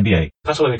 NBA. Paso lo que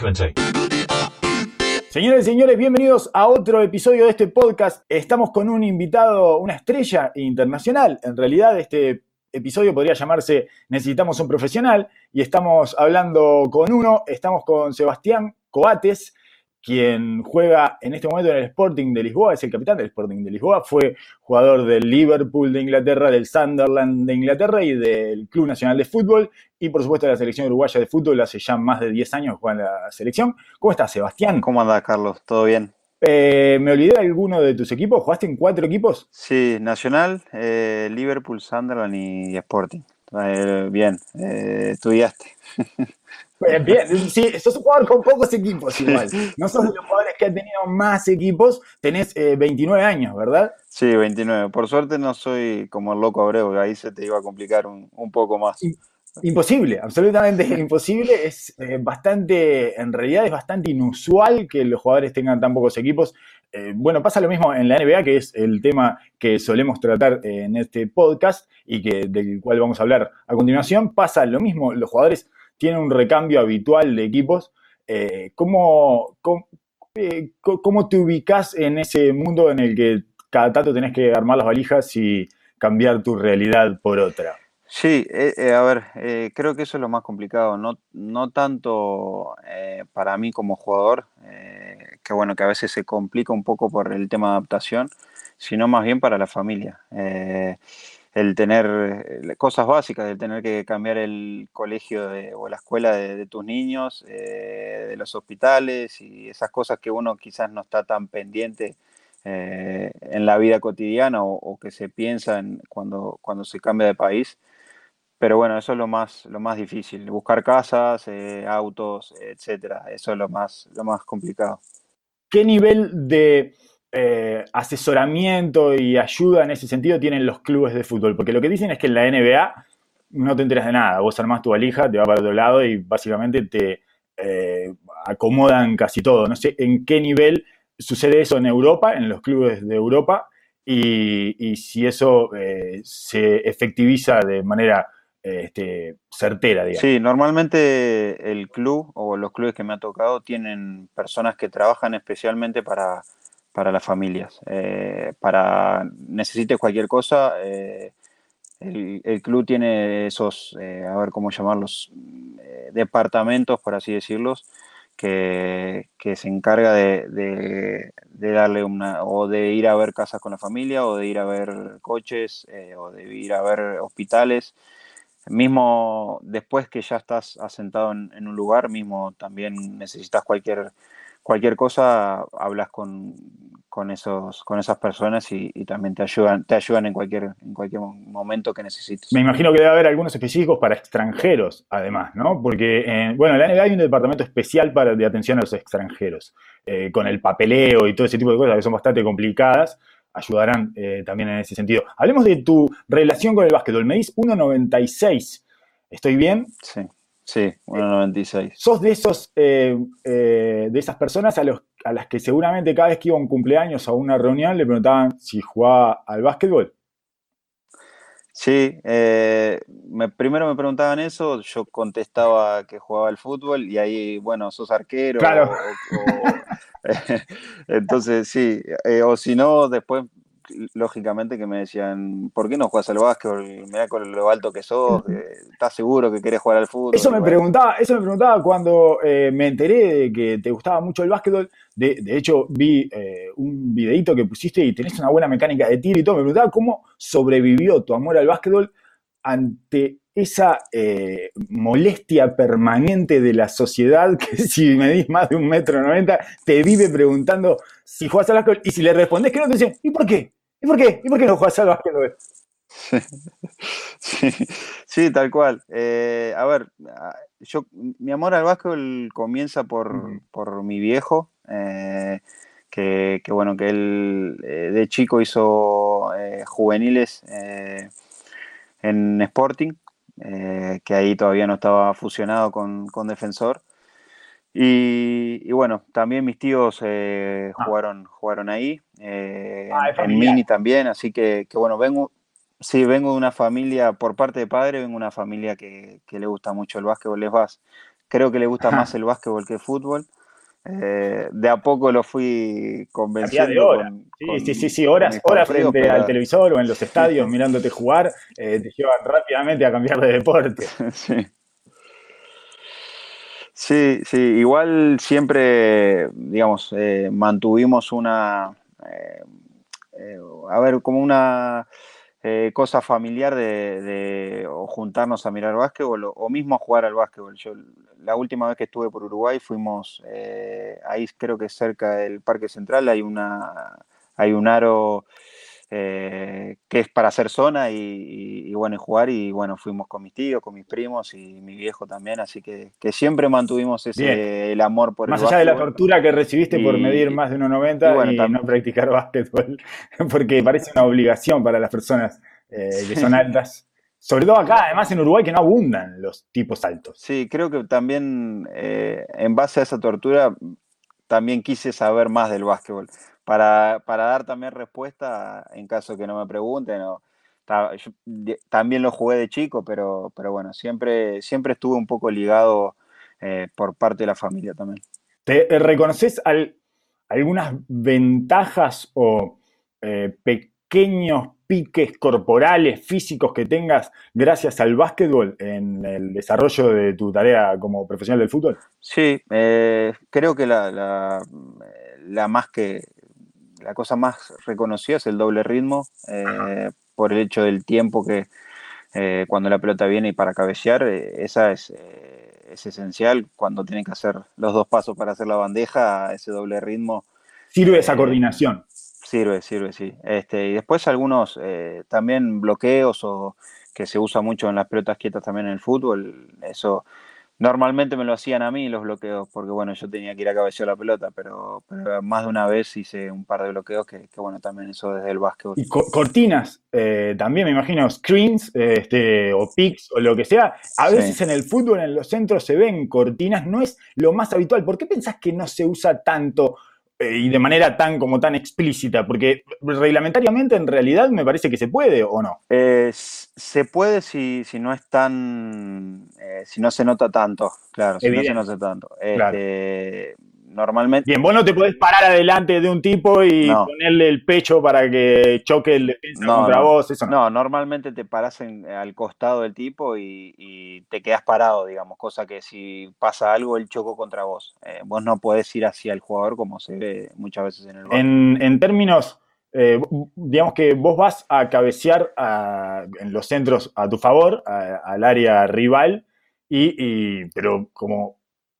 Señores y señores, bienvenidos a otro episodio de este podcast. Estamos con un invitado, una estrella internacional. En realidad, este episodio podría llamarse Necesitamos un profesional y estamos hablando con uno, estamos con Sebastián Coates, quien juega en este momento en el Sporting de Lisboa, es el capitán del Sporting de Lisboa, fue jugador del Liverpool de Inglaterra, del Sunderland de Inglaterra y del Club Nacional de Fútbol, y por supuesto de la selección uruguaya de fútbol, hace ya más de 10 años juega en la selección. ¿Cómo estás, Sebastián? ¿Cómo andás, Carlos? ¿Todo bien? Eh, ¿Me olvidé de alguno de tus equipos? ¿Jugaste en cuatro equipos? Sí, Nacional, eh, Liverpool, Sunderland y Sporting. Eh, bien, estudiaste. Bien, sí, sos un jugador con pocos equipos igual. No sos de los jugadores que han tenido más equipos. Tenés 29 años, ¿verdad? Sí, 29. Por suerte no soy como el loco Abreu, que ahí se te iba a complicar un, un poco más. Imposible, absolutamente imposible. Es eh, bastante, en realidad es bastante inusual que los jugadores tengan tan pocos equipos. Eh, bueno, pasa lo mismo en la NBA, que es el tema que solemos tratar en este podcast y que, del cual vamos a hablar a continuación. Pasa lo mismo, los jugadores tienen un recambio habitual de equipos. Eh, ¿cómo, cómo, te ubicas en ese mundo en el que cada tanto tenés que armar las valijas y cambiar tu realidad por otra? Sí, eh, eh, a ver, eh, creo que eso es lo más complicado, no, no tanto para mí como jugador, que bueno, que a veces se complica un poco por el tema de adaptación, sino más bien para la familia. El tener cosas básicas, el tener que cambiar el colegio o la escuela de, tus niños, de los hospitales y esas cosas que uno quizás no está tan pendiente en la vida cotidiana o, que se piensa cuando, cuando se cambia de país. Pero bueno, eso es lo más, lo más difícil, buscar casas, eh, autos, etcétera. Eso es lo más, lo más complicado. ¿Qué nivel de eh, asesoramiento y ayuda en ese sentido tienen los clubes de fútbol? Porque lo que dicen es que en la NBA no te enteras de nada. Vos armás tu valija, te va para otro lado y básicamente te eh, acomodan casi todo. No sé en qué nivel sucede eso en Europa, en los clubes de Europa, y, si eso se efectiviza de manera este, certera, digamos. Sí, normalmente el club o los clubes que me ha tocado tienen personas que trabajan especialmente para, para las familias. Eh, para necesites cualquier cosa, eh, el, club tiene esos, eh, a ver cómo llamarlos, departamentos, por así decirlos, que, se encarga de, de, darle una, o de ir a ver casas con la familia, o de ir a ver coches, o de ir a ver hospitales mismo después que ya estás asentado en, un lugar, mismo también necesitas cualquier, cualquier cosa, hablas con, esos, con esas personas y, también te ayudan, te ayudan en cualquier, en cualquier momento que necesites. Me imagino que debe haber algunos específicos para extranjeros, además, ¿no? Porque, eh, bueno, en la NBA hay un departamento especial para, de atención a los extranjeros, eh, con el papeleo y todo ese tipo de cosas que son bastante complicadas ayudarán eh, también en ese sentido. Hablemos de tu relación con el básquetbol. Me dices 1.96. ¿Estoy bien? Sí, sí, 1.96. ¿Sos de esos eh, eh, de esas personas a, los, a las que seguramente cada vez que iba a un cumpleaños o a una reunión le preguntaban si jugaba al básquetbol? Sí, me, primero me preguntaban eso, yo contestaba que jugaba al fútbol y ahí, bueno, sos arquero claro. Entonces, sí, eh, o si no, después, lógicamente que me decían, ¿por qué no juegas al básquetbol? Mira con lo alto que sos, eh, ¿estás seguro que querés jugar al fútbol? Eso me preguntaba, eso me preguntaba cuando eh, me enteré de que te gustaba mucho el básquetbol. De, de hecho, vi un videito que pusiste y tenés una buena mecánica de tiro y todo. Me preguntaba cómo sobrevivió tu amor al básquetbol ante esa eh, molestia permanente de la sociedad que si medís más de un metro noventa te vive preguntando si juegas al básquetbol y si le respondes que no te dicen ¿y por qué? ¿Y por qué? ¿y por qué no juegas al básquetbol? Sí, tal cual. Eh, a ver, yo mi amor al básquetbol comienza por, por mi viejo, eh, que, que, bueno, que él de chico hizo juveniles en Sporting, eh, que ahí todavía no estaba fusionado con, Defensor. Y, bueno, también mis tíos eh, ah. jugaron, jugaron ahí, eh, ah, en, Mini también, así que, bueno, vengo, sí, vengo de una familia, por parte de padre, vengo de una familia que, le gusta mucho el básquetbol, es creo que le gusta más el básquetbol que el fútbol. Eh, de a poco lo fui convenciendo. Con, sí, sí, sí, sí, horas, horas frente al televisor o en los estadios mirándote jugar, eh, te llevan rápidamente a cambiar de deporte. sí. Sí, sí, igual siempre, digamos, eh, mantuvimos una, a ver, como una cosa familiar de, juntarnos a mirar básquetbol o, mismo a jugar al básquetbol. Yo la última vez que estuve por Uruguay fuimos eh, ahí creo que cerca del Parque Central hay una hay un aro eh, que es para hacer zona y, bueno y jugar y bueno fuimos con mis tíos con mis primos y mi viejo también así que, siempre mantuvimos ese el amor por más el allá de la tortura que recibiste por medir más de 1,90 y, no practicar básquetbol porque parece una obligación para las personas eh, que son altas sobre todo acá, además en Uruguay, que no abundan los tipos altos. Sí, creo que también eh, en base a esa tortura, también quise saber más del básquetbol. Para, dar también respuesta en caso que no me pregunten. también lo jugué de chico, pero, pero bueno, siempre, siempre estuve un poco ligado eh, por parte de la familia también. ¿Te eh, reconoces algunas ventajas o pequeños piques corporales, físicos que tengas gracias al básquetbol en el desarrollo de tu tarea como profesional del fútbol? Sí, eh, creo que la, la, más que la cosa más reconocida es el doble ritmo eh, por el hecho del tiempo que eh, cuando la pelota viene y para cabecear, esa es, es esencial cuando tienen que hacer los dos pasos para hacer la bandeja, ese doble ritmo. Sirve esa coordinación. Sirve, sirve, sí. Este, y después algunos eh, también bloqueos o que se usa mucho en las pelotas quietas también en el fútbol. Eso normalmente me lo hacían a mí los bloqueos, porque bueno, yo tenía que ir a cabecear la pelota, pero, más de una vez hice un par de bloqueos que, bueno, también eso desde el básquetbol. Y cortinas, eh, también me imagino, screens este, o picks o lo que sea. A veces en el fútbol, en los centros se ven cortinas, no es lo más habitual. ¿Por qué pensás que no se usa tanto? Eh, y de manera tan como tan explícita, porque reglamentariamente en realidad me parece que se puede o no. Eh, se puede si, si no es tan, eh, si no se nota tanto, claro, si no se nota tanto. Este, normalmente. Bien, vos no te podés parar adelante de un tipo y ponerle el pecho para que choque el defensa contra vos, eso no. normalmente te paras al costado del tipo y, te quedas parado, digamos, cosa que si pasa algo, él chocó contra vos. Eh, vos no podés ir hacia el jugador como se ve muchas veces en el En, en términos. Eh, digamos que vos vas a cabecear en los centros a tu favor, al área rival, y, pero como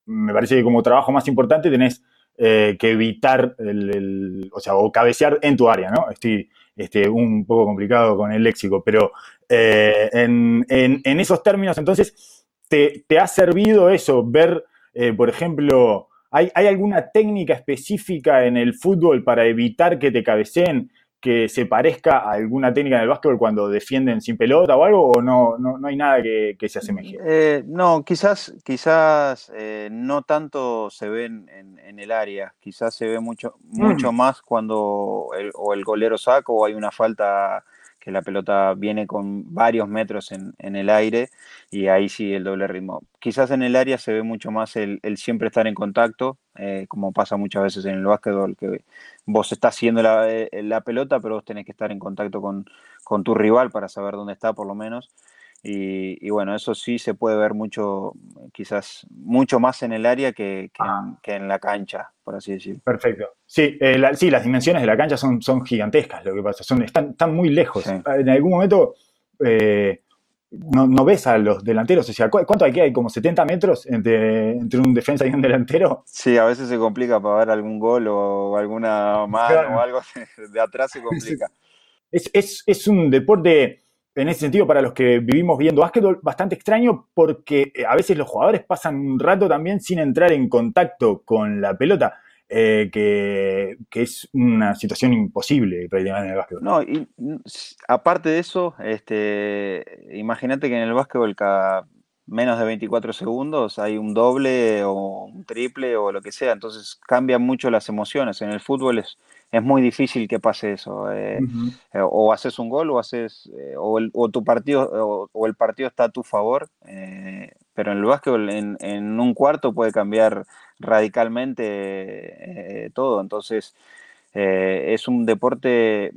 me parece que como trabajo más importante tenés eh, que evitar el, o sea, o cabecear en tu área, ¿no? Estoy este, un poco complicado con el léxico, pero eh, en, esos términos, entonces, ¿te, ha servido eso? Ver, eh, por ejemplo, ¿hay, ¿hay, alguna técnica específica en el fútbol para evitar que te cabeceen? Que se parezca a alguna técnica en el básquetbol cuando defienden sin pelota o algo, o no, no, hay nada que, se asemeje? Eh, no, quizás, quizás eh, no tanto se ven en, el área, quizás se ve mucho, mucho mm. más cuando el, o el golero saca o hay una falta la pelota viene con varios metros en, el aire y ahí sí el doble ritmo. Quizás en el área se ve mucho más el, siempre estar en contacto, eh, como pasa muchas veces en el básquetbol, que vos estás haciendo la, eh, la, pelota, pero vos tenés que estar en contacto con, con tu rival para saber dónde está por lo menos. Y, bueno, eso sí se puede ver mucho, quizás mucho más en el área que, ah. en, la cancha, por así decirlo. Perfecto. Sí, eh, sí, las dimensiones de la cancha son, son gigantescas, lo que pasa, son, están, están muy lejos. En algún momento eh, no, ves a los delanteros, o sea, ¿cuánto hay que hay? ¿Como 70 metros entre, entre un defensa y un delantero? Sí, a veces se complica para ver algún gol o alguna mano o algo de atrás se complica. Es, es, es un deporte en ese sentido, para los que vivimos viendo básquetbol, bastante extraño porque eh, a veces los jugadores pasan un rato también sin entrar en contacto con la pelota, eh, que, es una situación imposible en el básquetbol. No, y aparte de eso, este, imagínate que en el básquetbol cada menos de 24 segundos hay un doble o un triple o lo que sea, entonces cambian mucho las emociones. En el fútbol es, es muy difícil que pase eso. Eh, eh, o haces un gol o haces o, el, tu partido o, el partido está a tu favor. pero en el básquetbol en, en, un cuarto puede cambiar radicalmente todo. Entonces es un deporte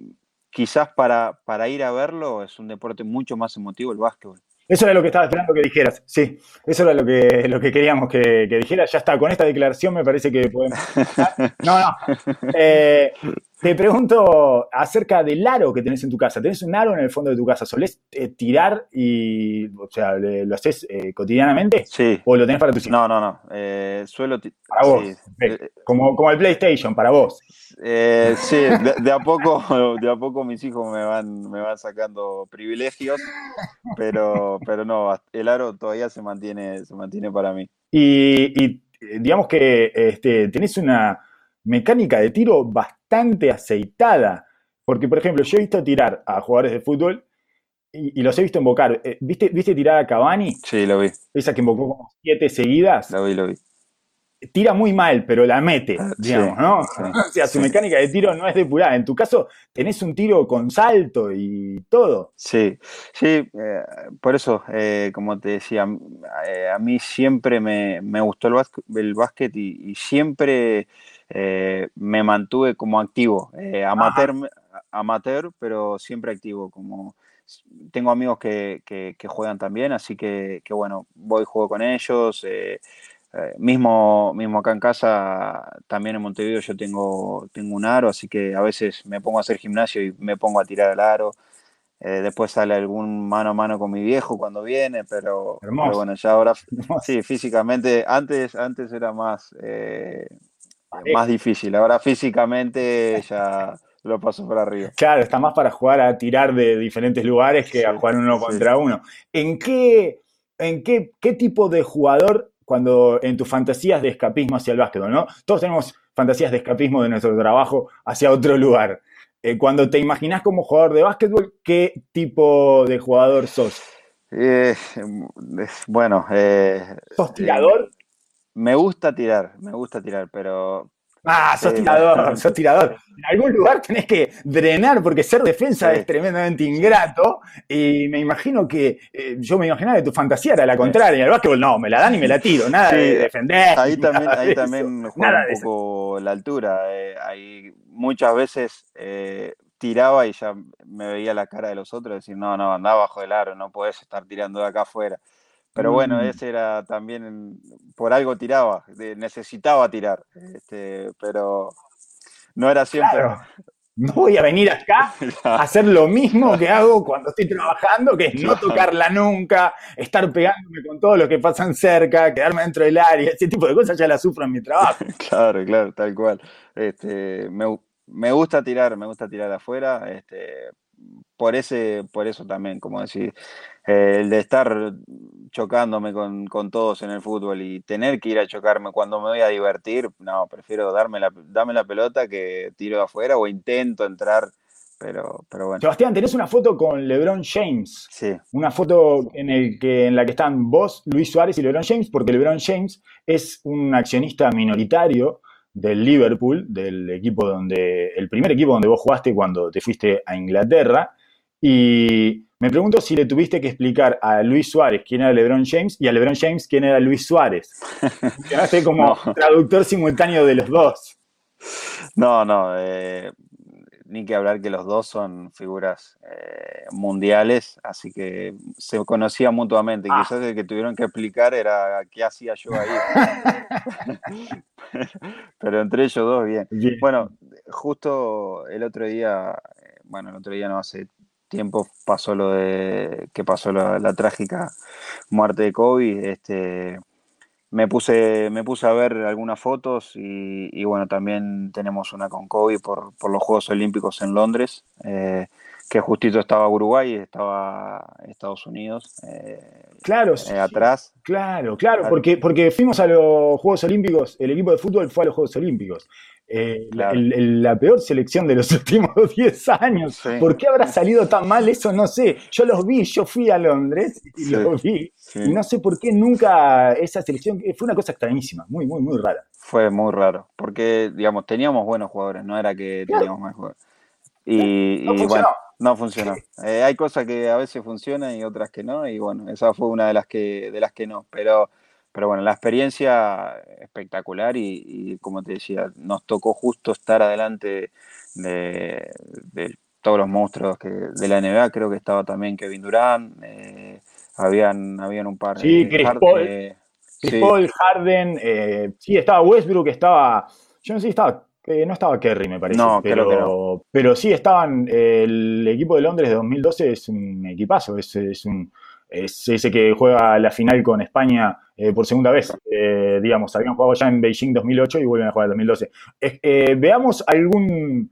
quizás para, para ir a verlo es un deporte mucho más emotivo el básquetbol. Eso era lo que estaba esperando que dijeras, sí, eso era lo que, lo que queríamos que, dijeras. Ya está, con esta declaración me parece que podemos... No, no. Eh, te pregunto acerca del aro que tenés en tu casa. ¿Tenés un aro en el fondo de tu casa? ¿Solés eh, tirar y, o sea, lo haces eh, cotidianamente? Sí. ¿O lo tenés para tus hijos? No, no, no. suelo... Para vos. Como, como el PlayStation, para vos. Eh, sí, de, a poco, de a poco mis hijos me van, me van sacando privilegios, pero, pero no, el aro todavía se mantiene, se mantiene para mí. Y, digamos que este, tenés una mecánica de tiro bastante aceitada, porque por ejemplo, yo he visto tirar a jugadores de fútbol y, los he visto invocar. Eh, ¿Viste, ¿Viste tirar a Cavani? Sí, lo vi. Esa que invocó como siete seguidas. Lo vi, lo vi tira muy mal, pero la mete, ah, digamos, ¿no? o sea, su mecánica de tiro no es depurada. En tu caso, tenés un tiro con salto y todo. Sí, sí, eh, por eso, eh, como te decía, eh, a mí siempre me, gustó el, básquet, y, siempre me mantuve como activo, amateur, amateur, pero siempre activo, como tengo amigos que, juegan también, así que, que, bueno, voy, juego con ellos. Eh, mismo, mismo acá en casa, también en Montevideo yo tengo, tengo un aro, así que a veces me pongo a hacer gimnasio y me pongo a tirar el aro. Eh, después sale algún mano a mano con mi viejo cuando viene, pero, bueno, ya ahora sí, físicamente, antes, antes era más, eh, más difícil, ahora físicamente ya lo paso por arriba. Claro, está más para jugar a tirar de diferentes lugares que a jugar uno contra uno. ¿En qué, en qué, qué tipo de jugador cuando en tus fantasías de escapismo hacia el básquetbol, ¿no? Todos tenemos fantasías de escapismo de nuestro trabajo hacia otro lugar. Eh, cuando te imaginas como jugador de básquetbol, ¿qué tipo de jugador sos? Eh, bueno, eh, ¿sos tirador? Me gusta tirar, me gusta tirar, pero, Ah, sos tirador, sos tirador. En algún lugar tenés que drenar, porque ser defensa es tremendamente ingrato. Y me imagino que, eh, yo me imaginaba que tu fantasía era la contraria. En el básquetbol, no, me la dan y me la tiro, nada de defender. Ahí también, ahí también juega un poco la altura. Eh, ahí muchas veces eh, tiraba y ya me veía la cara de los otros, decir, no, no, andaba bajo el aro, no puedes estar tirando de acá afuera. Pero bueno, mm. ese era también, por algo tiraba, necesitaba tirar, este, pero no era siempre. No voy a venir acá a hacer lo mismo que hago cuando estoy trabajando, que es no tocarla nunca, estar pegándome con todos los que pasan cerca, quedarme dentro del área, ese tipo de cosas ya las sufro en mi trabajo. Claro, claro, tal cual. Este, me, me gusta tirar, me gusta tirar afuera, este, por ese, por eso también, como decir, el de estar chocándome con, todos en el fútbol y tener que ir a chocarme cuando me voy a divertir, no, prefiero darme la, darme la pelota que tiro de afuera o intento entrar, pero, pero bueno. Sebastián, tenés una foto con LeBron James. Sí. Una foto en, el que, en la que están vos, Luis Suárez y LeBron James, porque LeBron James es un accionista minoritario del Liverpool, del equipo donde, el primer equipo donde vos jugaste cuando te fuiste a Inglaterra. Y me pregunto si le tuviste que explicar a Luis Suárez quién era LeBron James y a LeBron James quién era Luis Suárez. Quedaste como traductor simultáneo de los dos. No, no. Eh, ni que hablar que los dos son figuras eh, mundiales, así que se conocían mutuamente. Ah. Quizás el que tuvieron que explicar era qué hacía yo ahí. Pero entre ellos dos, bien. Bueno, justo el otro día, eh, bueno, el otro día no hace tiempo pasó lo de que pasó la, trágica muerte de Kobe. Este, me puse, me puse a ver algunas fotos y, bueno, también tenemos una con Kobe por, los Juegos Olímpicos en Londres, eh, que justito estaba Uruguay y estaba Estados Unidos. Eh, claro, eh, atrás. Claro, claro, porque, porque fuimos a los Juegos Olímpicos, el equipo de fútbol fue a los Juegos Olímpicos. Eh, la, peor selección de los últimos 10 años. ¿Por qué habrá salido tan mal eso? No sé. Yo los vi, yo fui a Londres y los vi. Y no sé por qué nunca esa selección. Fue una cosa extrañísima, muy, muy, muy rara. Fue muy raro, porque, digamos, teníamos buenos jugadores, no era que teníamos más jugadores. Y, bueno, no funcionó. Eh, hay cosas que a veces funcionan y otras que no, y bueno, esa fue una de las que, de las que no. Pero pero bueno, la experiencia espectacular y, como te decía, nos tocó justo estar adelante de, todos los monstruos que, de la NBA. Creo que estaba también Kevin Durant, eh, habían, habían un par sí, Chris Paul, Chris Paul, Harden, eh, sí, estaba Westbrook, estaba, yo no sé si estaba eh, no estaba Kerry, me parece. No, pero, que no. pero sí estaban. el equipo de Londres de 2012 es un equipazo. Es, es, un, es ese que juega la final con España eh, por segunda vez. Eh, digamos, habían jugado ya en Beijing 2008 y vuelven a jugar en 2012. Eh, veamos algún,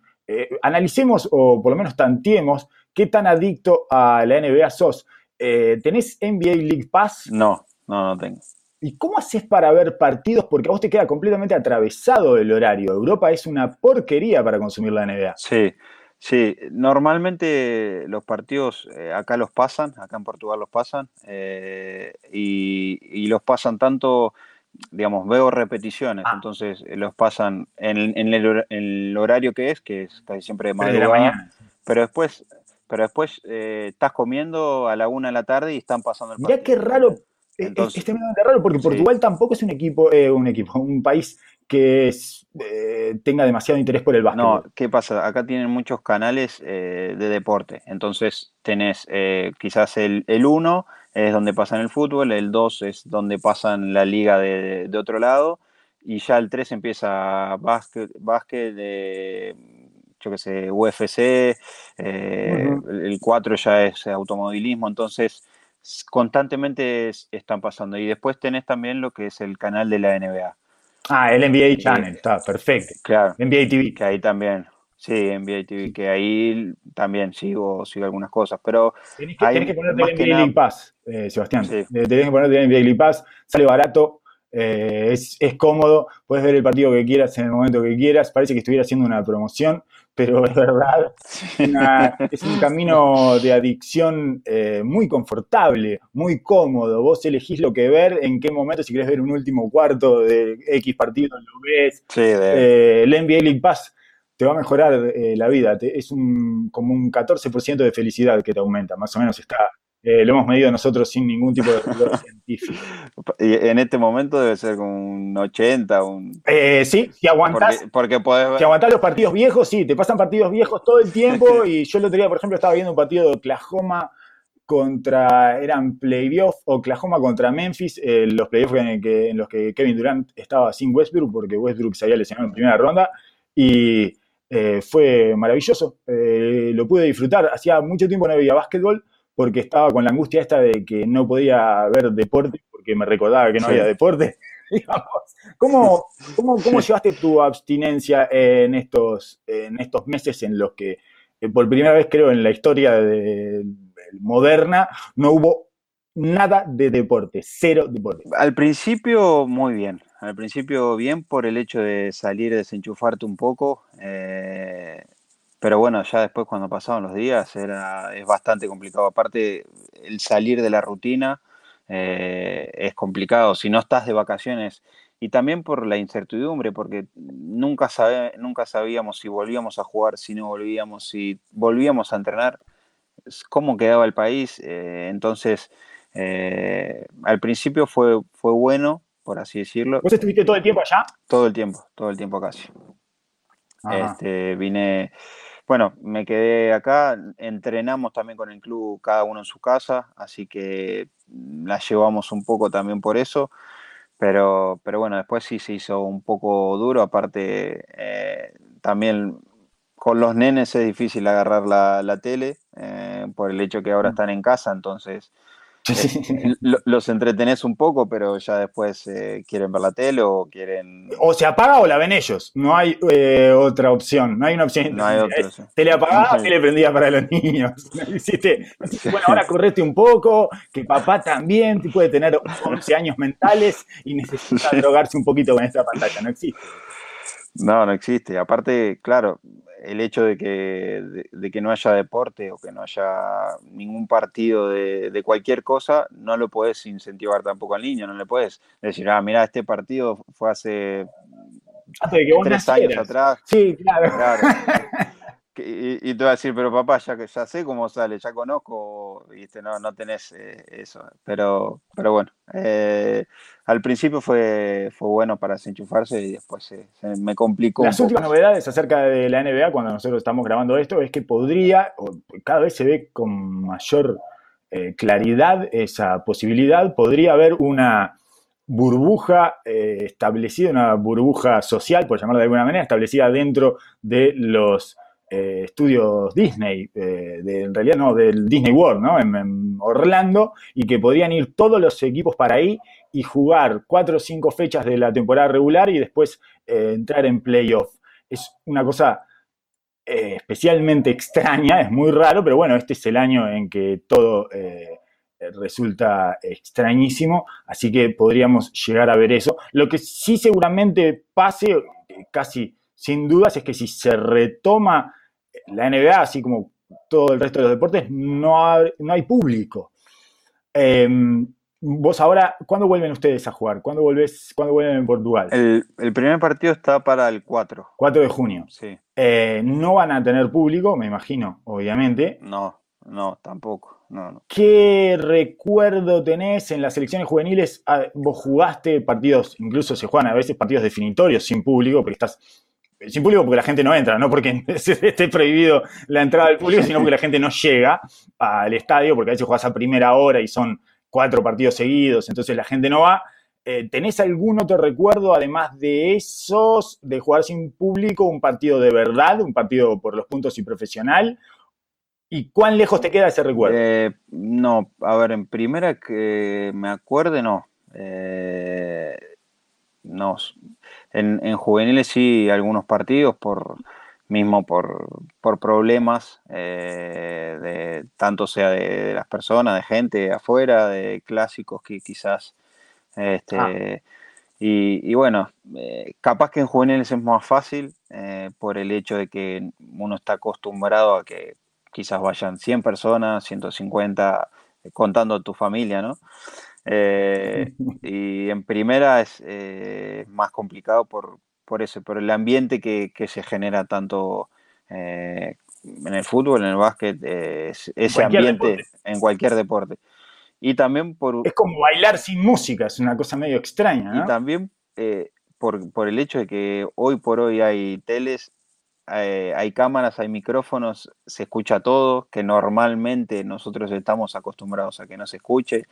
analicemos o por lo menos tanteemos qué tan adicto a la NBA sos. ¿Tenés NBA League Pass? No, no, no tengo. ¿Y cómo haces para ver partidos? Porque a vos te queda completamente atravesado el horario. Europa es una porquería para consumir la NBA. Sí, Sí, normalmente los partidos eh, acá los pasan, acá en Portugal los pasan, eh, y, los pasan tanto, digamos, veo repeticiones, ah. entonces eh, los pasan en, el, horario que es, que es casi siempre de madrugada, pero después, pero después estás comiendo a la una de la tarde y están pasando el partido. Mirá qué raro, es, extremadamente raro, porque Portugal tampoco es un equipo, un equipo, un país que eh, tenga demasiado interés por el básquet. No, ¿qué pasa? Acá tienen muchos canales eh, de deporte. Entonces tenés eh, quizás el 1 es donde pasan el fútbol, el 2 es donde pasan la liga de, otro lado, y ya el 3 empieza básquet, básquet de, yo qué sé, UFC, el 4 ya es automovilismo, entonces constantemente están pasando. Y después tenés también lo que es el canal de la NBA. Ah, el NBA Channel, está perfecto. Claro. NBA TV. Que ahí también. Sí, NBA TV, que ahí también sigo, sigo algunas cosas, pero... Tenés que, ponerte el NBA League Pass, eh, Sebastián. Sí. Eh, tenés que ponerte el NBA League Pass, sale barato, eh, es, es, cómodo, puedes ver el partido que quieras en el momento que quieras, parece que estuviera haciendo una promoción, pero es verdad, es un camino de adicción eh, muy confortable, muy cómodo. Vos elegís lo que ver, en qué momento, si querés ver un último cuarto de X partido, lo ves. Sí, eh, el NBA League Pass te va a mejorar la vida, es un, como un 14% de felicidad que te aumenta, más o menos está eh, lo hemos medido nosotros sin ningún tipo de científico. Y en este momento debe ser como un 80, un... Eh, sí, si aguantas Porque, Si aguantás los partidos viejos, sí, te pasan partidos viejos todo el tiempo. Y yo el otro día, por ejemplo, estaba viendo un partido de Oklahoma contra, eran playoffs, Oklahoma contra Memphis, eh, los playoffs en, en, los que Kevin Durant estaba sin Westbrook porque Westbrook se había lesionado en primera ronda. Y fue maravilloso, lo pude disfrutar, hacía mucho tiempo no había básquetbol porque estaba con la angustia esta de que no podía ver deporte, porque me recordaba que no había deporte. ¿Cómo, llevaste tu abstinencia en estos, en estos meses en los que, eh, por primera vez creo en la historia de, moderna, no hubo nada de deporte, cero deporte? Al principio, muy bien. Al principio, bien por el hecho de salir, desenchufarte un poco. Eh, pero bueno, ya después cuando pasaban los días era, es bastante complicado. Aparte, el salir de la rutina eh, es complicado. Si no estás de vacaciones y también por la incertidumbre, porque nunca, sabe, nunca sabíamos si volvíamos a jugar, si no volvíamos, si volvíamos a entrenar, cómo quedaba el país. Eh, entonces, eh, al principio fue, fue bueno, por así decirlo. ¿Vos estuviste todo el tiempo allá? Todo el tiempo, todo el tiempo casi. Este, vine bueno, me quedé acá, entrenamos también con el club cada uno en su casa, así que mm, la llevamos un poco también por eso, pero, pero bueno, después sí se hizo un poco duro, aparte eh, también con los nenes es difícil agarrar la, tele, eh, por el hecho que ahora mm. están en casa, entonces eh, los entretenés un poco, pero ya después eh, quieren ver la tele o quieren... O se apaga o la ven ellos, no hay eh, otra opción, no hay una opción. No hay otra opción. Tele apagada o tele prendida para los niños. bueno, ahora correte un poco, que papá también puede tener 11 años mentales y necesita drogarse un poquito con esta pantalla, no existe. No, no existe. Aparte, claro, el hecho de que, de, que no haya deporte o que no haya ningún partido de, cualquier cosa, no lo puedes incentivar tampoco al niño, no le puedes decir, ah, mira, este partido fue hace tres años atrás. Sí, claro. claro. y, te va a decir, pero papá, ya, ya sé cómo sale, ya conozco, ¿viste? No, no tenés eh, eso. Pero, pero bueno, eh, al principio fue, fue bueno para desenchufarse y después se, me complicó. Las últimas novedades acerca de la NBA, cuando nosotros estamos grabando esto, es que podría, cada vez se ve con mayor eh, claridad esa posibilidad, podría haber una burbuja establecida, una burbuja social, por llamarla de alguna manera, establecida dentro de los eh, estudios Disney, eh, de, en realidad no, del Disney World, ¿no? En, Orlando, y que podrían ir todos los equipos para ahí y jugar cuatro o cinco fechas de la temporada regular y después eh, entrar en playoff. Es una cosa especialmente extraña, es muy raro, pero bueno, este es el año en que todo resulta extrañísimo, así que podríamos llegar a ver eso. Lo que sí seguramente pase, casi sin dudas, es que si se retoma la NBA, así como todo el resto de los deportes, no hay, no hay público. Em, vos ahora, ¿cuándo vuelven ustedes a jugar? ¿Cuándo, volvés, ¿cuándo vuelven en Portugal? El, primer partido está para el 4. 4 de junio. Sí. Eh, no van a tener público, me imagino, obviamente. No, no, tampoco. No, ¿Qué recuerdo tenés en las selecciones juveniles? Ah, vos jugaste partidos, incluso se juegan a veces partidos definitorios sin público, porque estás sin público porque la gente no entra, no porque esté prohibido la entrada del público, sino porque la gente no llega al estadio, porque a veces juegas a primera hora y son cuatro partidos seguidos, entonces la gente no va. Eh, ¿Tenés algún otro recuerdo, además de esos, de jugar sin público, un partido de verdad, un partido por los puntos y profesional? ¿Y cuán lejos te queda ese recuerdo? Eh, no, a ver, en primera que me acuerde, no. Eh, no, en, juveniles sí, algunos partidos, por mismo por, problemas, eh, de, tanto sea de, las personas, de gente afuera, de clásicos que quizás... Este, ah. y, bueno, eh, capaz que en juveniles es más fácil eh, por el hecho de que uno está acostumbrado a que quizás vayan 100 personas, 150, contando a tu familia, ¿no? Eh, y en primera es eh, más complicado por, por eso, por el ambiente que, se genera tanto eh, en el fútbol, en el básquet, ese ambiente en cualquier deporte. Y también por... Es como bailar sin música, es una cosa medio extraña. Y también por, por, el hecho de que hoy por hoy hay teles eh, hay cámaras, hay micrófonos, se escucha todo, que normalmente nosotros estamos acostumbrados a que no se escuche.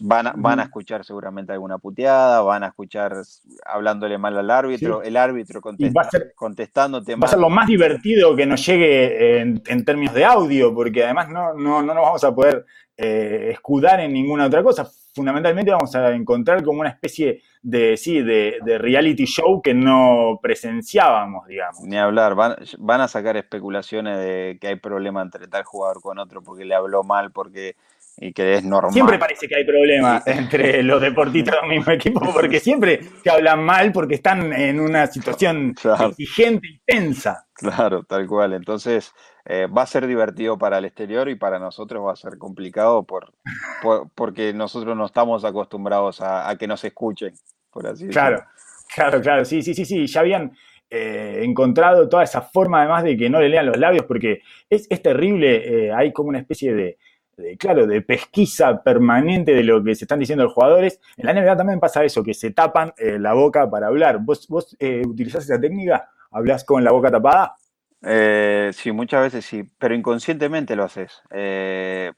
Van a, van a escuchar seguramente alguna puteada, van a escuchar hablándole mal al árbitro, el árbitro contestándote Va a ser lo más divertido que nos llegue en, términos de audio, porque además no, no, no nos vamos a poder eh, escudar en ninguna otra cosa. Fundamentalmente vamos a encontrar como una especie de, sí, de, reality show que no presenciábamos, digamos. Ni hablar, van, van a sacar especulaciones de que hay problema entre tal jugador con otro porque le habló mal, porque y que es normal. Siempre parece que hay problemas entre los deportistas del mismo equipo, porque siempre se hablan mal porque están en una situación exigente y tensa. Claro, tal cual. Entonces, eh, va a ser divertido para el exterior y para nosotros va a ser complicado por, porque nosotros no estamos acostumbrados a, que nos escuchen, por así claro, decirlo. Claro, claro, sí, sí, sí, sí. Ya habían eh, encontrado toda esa forma, además de que no le lean los labios, porque es, terrible, eh, hay como una especie de claro, de pesquisa permanente de lo que se están diciendo los jugadores. En la NBA también pasa eso, que se tapan eh, la boca para hablar. ¿Vos, vos eh, utilizás esa técnica? ¿Hablas con la boca tapada? Eh, sí, muchas veces sí, pero inconscientemente lo haces.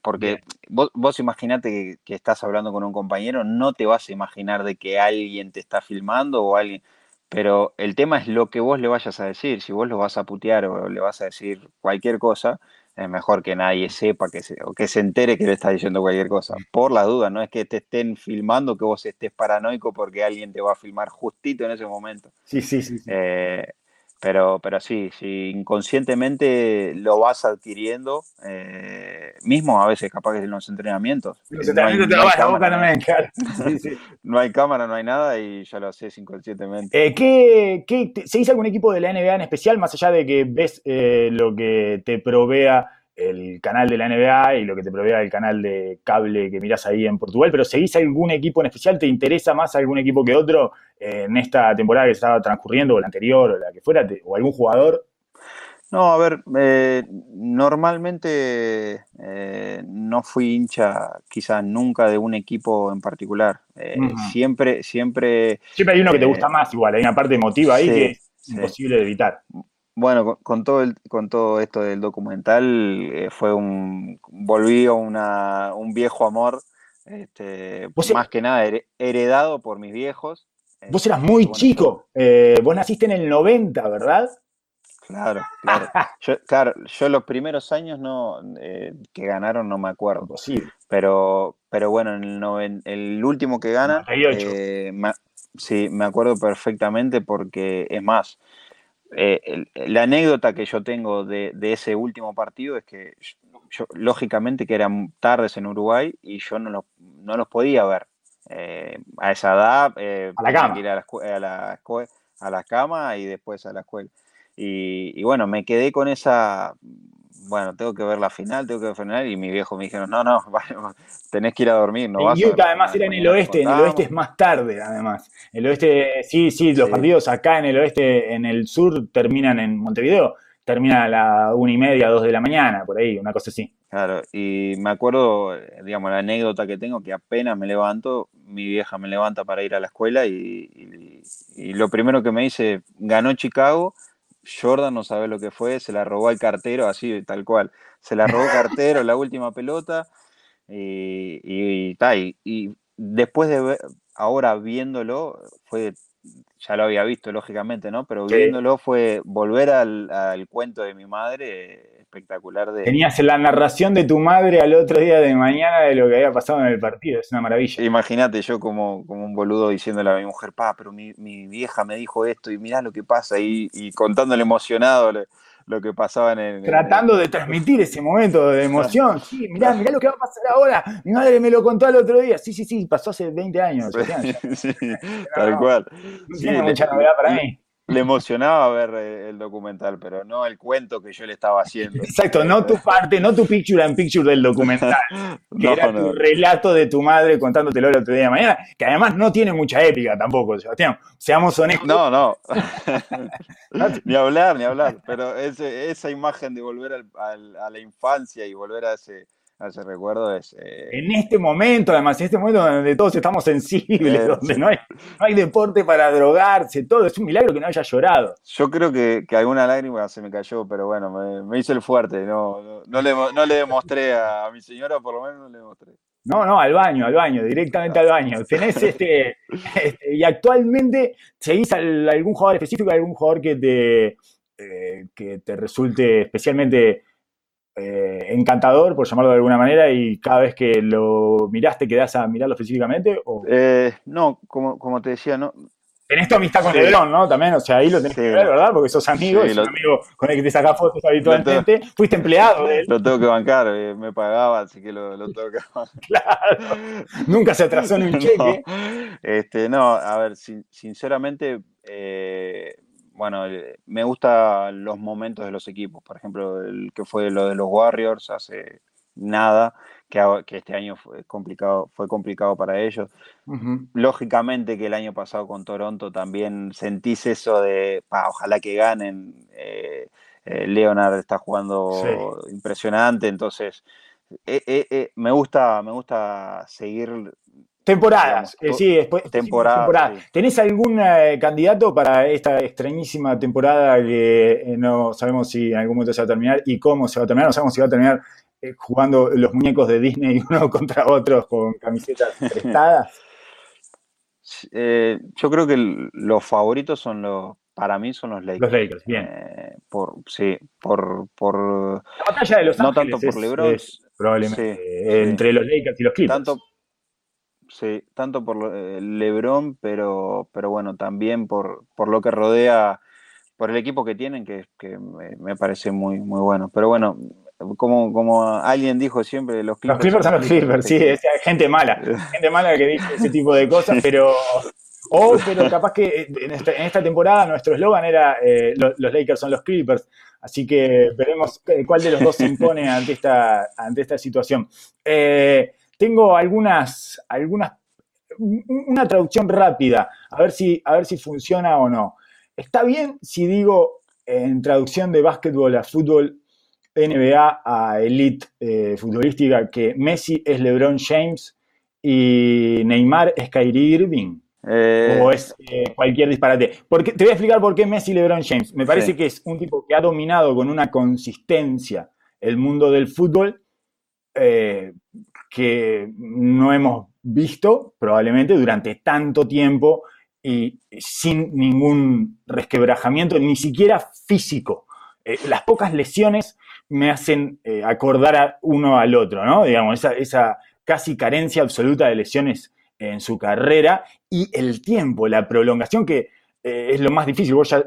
porque vos, vos imaginate que, estás hablando con un compañero, no te vas a imaginar de que alguien te está filmando o alguien. Pero el tema es lo que vos le vayas a decir. Si vos lo vas a putear o le vas a decir cualquier cosa, es mejor que nadie sepa que se, o que se entere que le está diciendo cualquier cosa. Por la duda, no es que te estén filmando, que vos estés paranoico porque alguien te va a filmar justito en ese momento. Sí, sí, sí. Eh, pero, pero sí, si inconscientemente lo vas adquiriendo, eh, mismo a veces capaz que en los entrenamientos. no, hay, cámara, no hay nada y ya lo haces inconscientemente. Eh, ¿qué, qué ¿Seguís algún equipo de la NBA en especial, más allá de que ves eh, lo que te provea el canal de la NBA y lo que te provea el canal de cable que mirás ahí en Portugal, pero ¿seguís algún equipo en especial? ¿Te interesa más algún equipo que otro en esta temporada que estaba transcurriendo, o la anterior, o la que fuera, o algún jugador? No, a ver, eh, normalmente eh, no fui hincha quizás nunca de un equipo en particular. Eh, siempre, siempre... Siempre hay uno que te gusta más igual, hay una parte emotiva ahí que es imposible de evitar. Bueno, con, todo el, con todo esto del documental fue un volví a una, un viejo amor, este, más que nada heredado por mis viejos. Vos eras muy chico, vos naciste en el 90, ¿verdad? Claro, claro. Yo, claro, yo los primeros años no eh, que ganaron no me acuerdo. Sí. Pero, pero bueno, en el, el último que gana, eh, sí, me acuerdo perfectamente porque es más, eh, la anécdota que yo tengo de, ese último partido es que yo, lógicamente que eran tardes en Uruguay y yo no los, no los podía ver. a esa edad, a la cama. Ir a, la, a la cama y después a la escuela. Y, bueno, me quedé con esa, bueno, tengo que ver la final, tengo que ver la final, y mi viejo me dijeron, no, no, tenés que ir a dormir, no vas además era en el oeste, en el oeste es más tarde, además. El oeste, sí, sí, los partidos acá en el oeste, en el sur, terminan en Montevideo, terminan a la una y media, dos de la mañana, por ahí, una cosa así. Claro, y me acuerdo, digamos, la anécdota que tengo, que apenas me levanto, mi vieja me levanta para ir a la escuela y, y lo primero que me dice, ganó Chicago, Jordan no sabe lo que fue, se la robó al cartero, así, tal cual. Se la robó cartero la última pelota y, y, y, después de ver, ahora viéndolo, fue, ya lo había visto lógicamente, ¿no? Pero viéndolo fue volver al, al cuento de mi madre espectacular de... Tenías la narración de tu madre al otro día de mañana de lo que había pasado en el partido, es una maravilla. Imagínate yo como, como un boludo diciéndole a mi mujer, pa, pero mi, vieja me dijo esto y mirá lo que pasa y, y contándole emocionado lo que pasaba en el... Tratando de transmitir ese momento de emoción. Sí, mirá, mirá lo que va a pasar ahora. Mi madre me lo contó el otro día. Sí, sí, sí, pasó hace 20 años. Sí, tal cual. No, tiene mucha novedad para mí le emocionaba ver eh, el documental, pero no el cuento que yo le estaba haciendo. Exacto, no tu parte, no tu picture and picture del documental, que era tu relato de tu madre contándotelo el otro día de mañana, que además no tiene mucha épica tampoco, Sebastián. Seamos honestos. No, no. ni hablar, ni hablar. Pero esa imagen de volver a la infancia y volver a ese ese recuerdo es... Eh, en este momento, además, en este momento donde todos estamos sensibles, donde no hay, deporte para drogarse, todo, es un milagro que no haya llorado. Yo creo que, alguna lágrima se me cayó, pero bueno, me, hizo el fuerte, no, no, le, no le demostré a, mi señora, por lo menos no le demostré. No, no, al baño, al baño, directamente al baño. Tenés este, este, y actualmente seguís algún jugador específico, algún jugador que te, eh, que te resulte especialmente eh, encantador, por llamarlo de alguna manera, y cada vez que lo miraste quedás a mirarlo específicamente? O... Eh, no, como, como te decía, no. Tenés tu amistad con Lebron, ¿no? También, o sea, ahí lo tenés que ver, ¿verdad? Porque sos amigo, sí, amigo con el que te sacás fotos habitualmente. Fuiste empleado de él. Lo tengo que bancar, eh, me pagaba, así que lo, tengo que bancar. Claro. Nunca se atrasó en un cheque. Este, no, a ver, sinceramente, eh, bueno, eh, me gustan los momentos de los equipos. Por ejemplo, el que fue lo de los Warriors hace nada, que, que este año fue complicado, fue complicado para ellos. Lógicamente que el año pasado con Toronto también sentís eso de, ojalá que ganen. Eh, eh, Leonard está jugando impresionante, entonces me gusta, me gusta seguir Temporadas, eh, sí, después. Temporada, ¿Tenés algún eh, candidato para esta extrañísima temporada que eh, no sabemos si en algún momento se va a terminar y cómo se va a terminar? No sabemos si va a terminar jugando los muñecos de Disney uno contra otros con camisetas prestadas. yo creo que los favoritos son los, para mí son los Lakers. Los Lakers, bien. por, sí, por, por la batalla de los no Ángeles tanto por es- LeBron, es probablemente sí. entre los Lakers y los Clippers. tanto, sí, tanto por eh, LeBron, pero, pero bueno, también por, por lo que rodea, por el equipo que tienen, que, que me, me parece muy, muy bueno. Pero bueno, como, como alguien dijo siempre, los Los Clippers, Clippers son los Clippers, sí, es gente mala, gente mala que dice ese tipo de cosas, pero o pero capaz que en esta, en esta temporada nuestro eslogan era eh, lo- los Lakers son los Clippers, así que veremos eh, cuál de los dos se impone ante esta, ante esta situación. Eh, tengo algunas, algunas, un- una traducción rápida, a ver si, a ver si funciona o no. ¿Está bien si digo en traducción de básquetbol a fútbol NBA a elite eh, futbolística que Messi es LeBron James y Neymar es Kyrie Irving? Eh, ¿O es eh, cualquier disparate? Porque, te voy a explicar por qué Messi y LeBron James. Me parece Sí. que es un tipo que ha dominado con una consistencia el mundo del fútbol eh, que no hemos visto probablemente durante tanto tiempo y sin ningún resquebrajamiento, ni siquiera físico. Eh, las pocas lesiones me hacen eh, acordar a uno al otro, ¿no? Digamos, esa, esa casi carencia absoluta de lesiones en su carrera y el tiempo, la prolongación que es lo más difícil. Vos ya,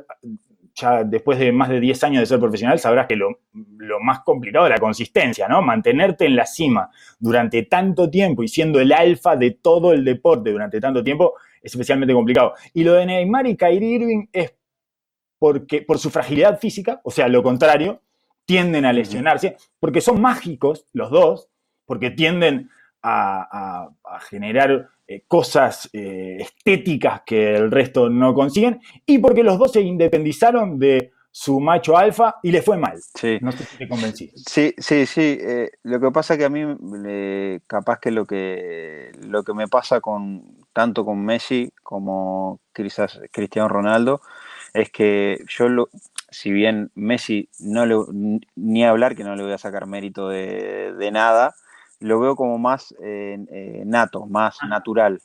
ya después de más de 10 años de ser profesional sabrás que lo, lo más complicado es la consistencia, ¿no? Mantenerte en la cima durante tanto tiempo y siendo el alfa de todo el deporte durante tanto tiempo es especialmente complicado. Y lo de Neymar y Kyrie Irving es porque, por su fragilidad física, o sea, lo contrario, tienden a lesionarse, porque son mágicos los dos, porque tienden a, a- a generar eh, cosas eh, estéticas que el resto no consiguen, y porque los dos se independizaron de su macho alfa y le fue mal. sí. No sé si te convencí. Sí, sí, sí. eh, lo que pasa que a mí, eh, capaz que lo que lo que me pasa con tanto con Messi como quizás Cristiano Ronaldo es que yo lo, si bien Messi no le, ni hablar que no le voy a sacar mérito de, de nada, lo veo como más eh, eh, nato, más natural.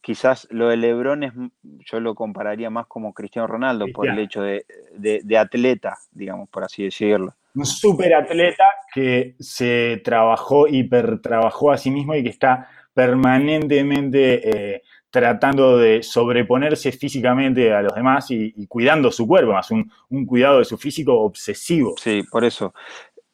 Quizás lo de LeBron es, yo lo compararía más como Cristiano Ronaldo por el hecho de, de- de atleta, digamos, por así decirlo. un super atleta que se trabajó, hipertrabajó a sí mismo y que está permanentemente eh, tratando de sobreponerse físicamente a los demás y, y cuidando su cuerpo, más un, un cuidado de su físico obsesivo. Sí, por eso.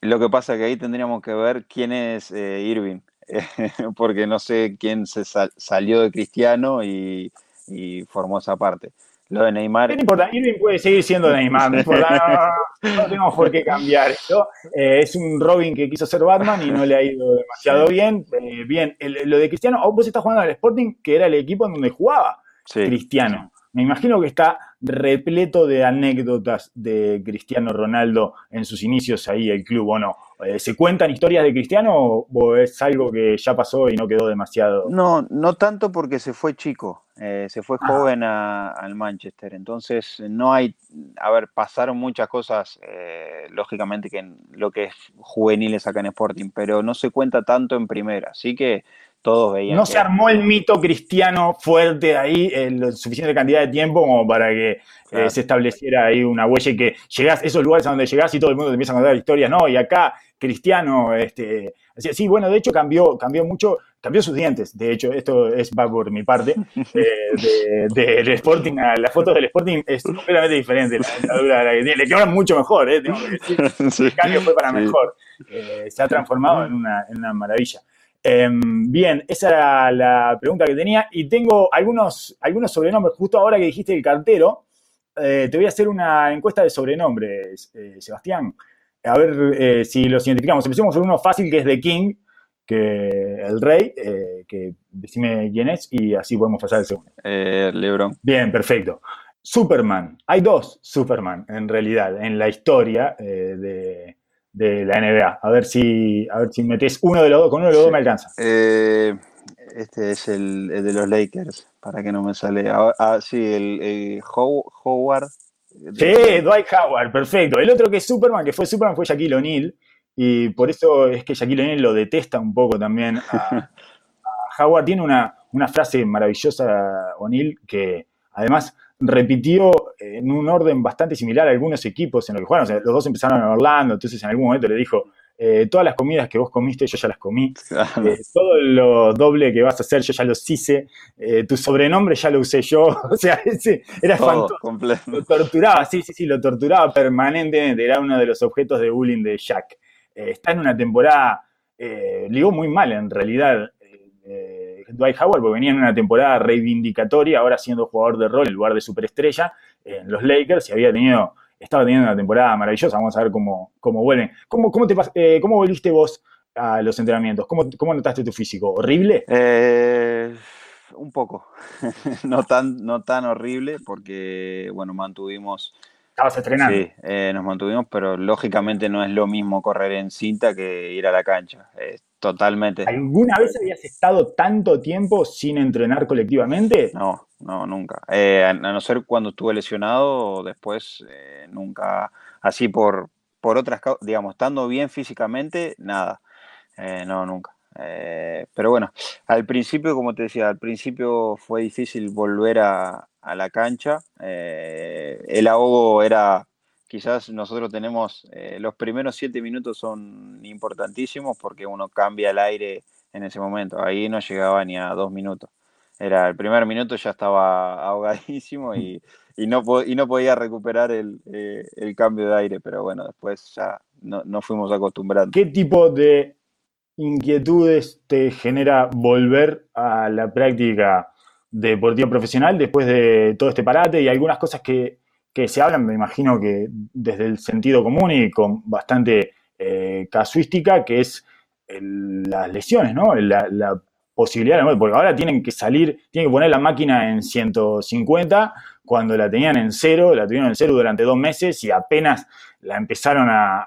Lo que pasa que ahí tendríamos que ver quién es eh, Irving, porque no sé quién se sal- salió de Cristiano y, y formó esa parte. Lo de Neymar, No importa, Irving puede seguir siendo Neymar, no importa, no, no, no tenemos por qué cambiar esto. Eh, es un Robin que quiso ser Batman y no le ha ido demasiado bien. Eh, bien, el- lo de Cristiano, vos estás jugando al Sporting, que era el equipo en donde jugaba. sí, Cristiano. Me imagino que está repleto de anécdotas de Cristiano Ronaldo en sus inicios ahí, el club, ¿o no? Eh, ¿Se cuentan historias de Cristiano o, o es algo que ya pasó y no quedó demasiado? No, no tanto porque se fue chico, eh, se fue Ah. joven a- al Manchester, entonces no hay, a ver, pasaron muchas cosas, eh, lógicamente que en lo que es juveniles acá en Sporting, pero no se cuenta tanto en primera, así que todos veían No que- se armó el mito cristiano fuerte ahí en la suficiente cantidad de tiempo como para que eh, se estableciera ahí una huella y que llegás, esos lugares a donde llegás y todo el mundo te empieza a contar historias, no, y acá cristiano, este, sí, bueno, de hecho cambió, cambió mucho, cambió sus dientes, de hecho, esto es va por mi parte, eh, de- del Sporting, a la foto del Sporting es completamente diferente, la dentadura de la que tiene, le quedaron mucho mejor, eh, tengo que decir, Sí. el cambio fue para mejor. Eh, se ha transformado en una, en una maravilla. Em, bien, esa era la pregunta que tenía. Y tengo algunos, algunos sobrenombres. Justo ahora que dijiste el cartero, eh, te voy a hacer una encuesta de sobrenombres, eh, Sebastián. A ver eh, si los identificamos. Empecemos por uno fácil que es The King, que el rey, que decime quién es y así podemos pasar al segundo. Eh, Lebron. Bien, perfecto. Superman. Hay dos Superman, en realidad, en la historia de, de la NBA. A ver si, a ver si metes uno de los dos. Con uno de los Sí. dos me alcanza. Eh, este es el, el de los Lakers, para que no me sale. Ah, ah, sí, el, el How- Howard. Sí, Dwight Howard, perfecto. El otro que es Superman, que fue Superman, fue Shaquille O'Neal. Y por eso es que Shaquille O'Neal lo detesta un poco también a, a Howard. Tiene una, una frase maravillosa, O'Neal, que además repitió en un orden bastante similar a algunos equipos en los que jugaron. O sea, los dos empezaron en Orlando, entonces en algún momento le dijo, eh, todas las comidas que vos comiste yo ya las comí, eh, todo lo doble que vas a hacer yo ya los hice, eh, tu sobrenombre ya lo usé yo, o sea, ese era fantástico. Lo torturaba, sí, sí, sí, lo torturaba permanentemente, era uno de los objetos de bullying de Jack. está en una temporada, ligó muy mal en realidad. Dwight Howard, porque venía en una temporada reivindicatoria, ahora siendo jugador de rol en lugar de superestrella en los Lakers y había tenido estaba teniendo una temporada maravillosa, vamos a ver cómo, cómo vuelven. ¿Cómo, cómo, te, eh, ¿Cómo volviste vos a los entrenamientos? ¿Cómo, cómo notaste tu físico? ¿Horrible? Eh, un poco, no, tan, no tan horrible porque, bueno, mantuvimos... Estabas entrenando. Sí, eh, nos mantuvimos, pero lógicamente no es lo mismo correr en cinta que ir a la cancha. Totalmente. ¿Alguna vez habías estado tanto tiempo sin entrenar colectivamente? No, no, nunca. Eh, a, no ser cuando estuve lesionado, después eh, nunca, así por, por otras causas, digamos, estando bien físicamente, nada, eh, no, nunca. pero bueno, al principio, como te decía, al principio fue difícil volver a, a la cancha. el ahogo era, quizás nosotros tenemos, los primeros siete minutos son importantísimos porque uno cambia el aire en ese momento. Ahí no llegaba ni a dos minutos. Era el primer minuto ya estaba ahogadísimo y, no, podía recuperar eh, el, cambio de aire, pero bueno, después ya no, no fuimos acostumbrando. ¿Qué tipo de inquietudes te genera volver a la práctica deportiva profesional después de todo este parate y algunas cosas que, se hablan, me imagino que desde el sentido común y con bastante eh, casuística, que es las lesiones, ¿no? La, la posibilidad, porque ahora tienen que salir, tienen que poner la máquina en 150 cuando la tenían en cero, la tuvieron en cero durante dos meses y apenas la empezaron a,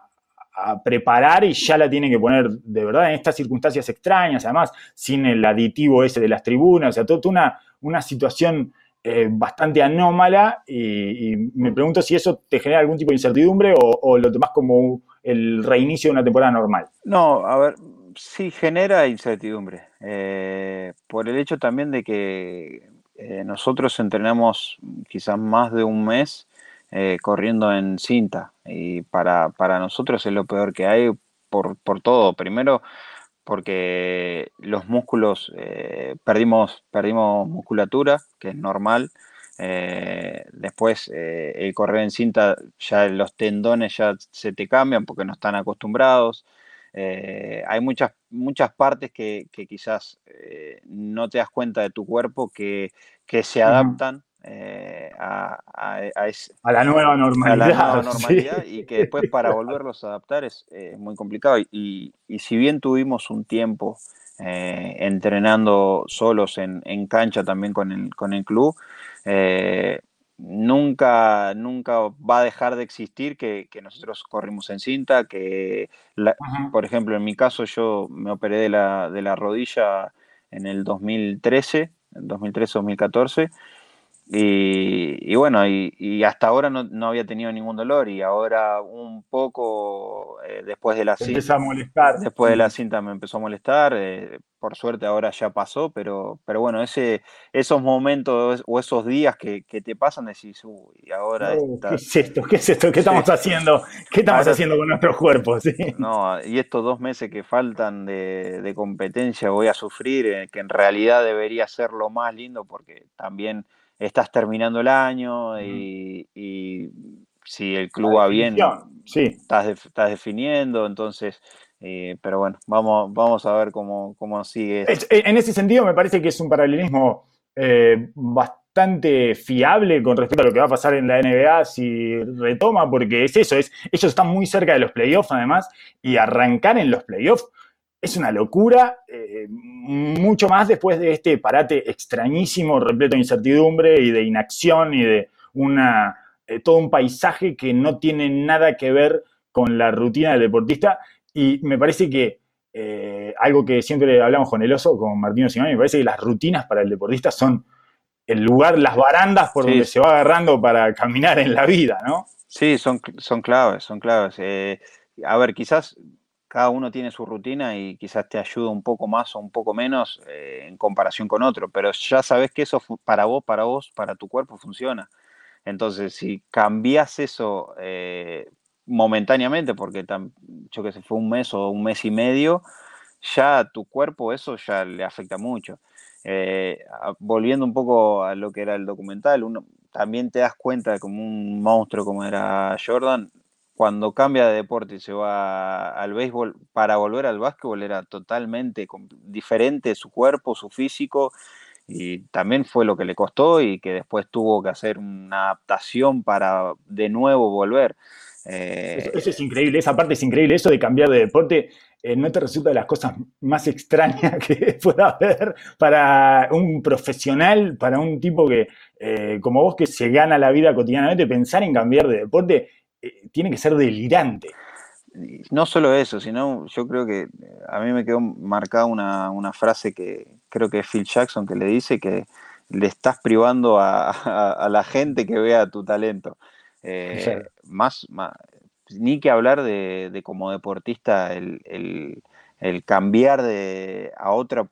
preparar y ya la tienen que poner de verdad en estas circunstancias extrañas, además sin el aditivo ese de las tribunas, o sea, toda una, una situación eh, bastante anómala y, me pregunto si eso te genera algún tipo de incertidumbre o, lo tomas como el reinicio de una temporada normal. No, a ver, sí genera incertidumbre, eh, por el hecho también de que eh, nosotros entrenamos quizás más de un mes corriendo en cinta y para, nosotros es lo peor que hay por, todo. Primero porque los músculos, perdimos, perdimos musculatura, que es normal. después el correr en cinta, ya los tendones ya se te cambian porque no están acostumbrados. Eh, hay muchas, muchas partes que, quizás eh, no te das cuenta de tu cuerpo que, se adaptan eh, a, la nueva normalidad. y que después para volverlos a adaptar es muy complicado. Y, si bien tuvimos un tiempo entrenando solos en, cancha también con el, con el club, nunca, nunca va a dejar de existir que, nosotros corrimos en cinta, que, por ejemplo, en mi caso yo me operé de la, de la rodilla en el 2013, 2013-2014, y, bueno, y, hasta ahora no, había tenido ningún dolor y ahora un poco eh, después de la cinta... molestar. Después de la cinta me empezó a molestar, eh, por suerte ahora ya pasó, pero, pero bueno, ese, esos momentos o esos días que, te pasan decís, uy, ahora... Oh, ¿Qué es esto? ¿Qué es esto? ¿Qué estamos haciendo? ¿Qué estamos haciendo con nuestros cuerpos? No, y estos dos meses que faltan de, competencia voy a sufrir, eh, que en realidad debería ser lo más lindo porque también estás terminando el año y, si el club va bien, sí. estás, estás definiendo, entonces... Eh, pero bueno, vamos, vamos a ver cómo, sigue. En ese sentido, me parece que es un paralelismo eh, bastante fiable con respecto a lo que va a pasar en la NBA si retoma, porque es eso, es, ellos están muy cerca de los playoffs además, y arrancar en los playoffs es una locura, eh, mucho más después de este parate extrañísimo, repleto de incertidumbre y de inacción y de una, eh, todo un paisaje que no tiene nada que ver con la rutina del deportista. Y me parece que eh, algo que siempre hablamos con el oso, con Martino Simón, me parece que las rutinas para el deportista son el lugar, las barandas por donde se va agarrando para caminar en la vida, ¿no? Sí, son, son claves, son claves. a ver, quizás cada uno tiene su rutina y quizás te ayuda un poco más o un poco menos eh, en comparación con otro, pero ya sabes que eso para vos, para vos, para tu cuerpo funciona. Entonces, si cambias eso eh, momentáneamente, porque yo que sé, fue un mes o un mes y medio, ya a tu cuerpo eso ya le afecta mucho. Eh, volviendo un poco a lo que era el documental, uno también te das cuenta de como un monstruo como era Jordan, cuando cambia de deporte y se va al béisbol, para volver al básquetbol era totalmente diferente su cuerpo, su físico, y también fue lo que le costó y que después tuvo que hacer una adaptación para de nuevo volver. Eh, eso, es increíble, esa parte es increíble, eso de cambiar de deporte. Eh, ¿No te resulta de las cosas más extrañas que pueda haber para un profesional, para un tipo que, eh, como vos, que se gana la vida cotidianamente, pensar en cambiar de deporte tiene que ser delirante? No solo eso, sino yo creo que a mí me quedó marcada una, frase que creo que es Phil Jackson que le dice que le estás privando a, la gente que vea tu talento. Eh, más, ni que hablar de, como deportista el, cambiar de, a otra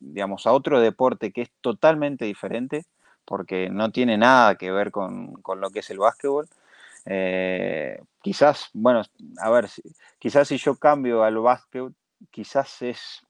digamos, a otro deporte que es totalmente diferente, porque no tiene nada que ver con, con lo que es el básquetbol. Eh, quizás, bueno, a ver, quizás si yo cambio al básquet, quizás es,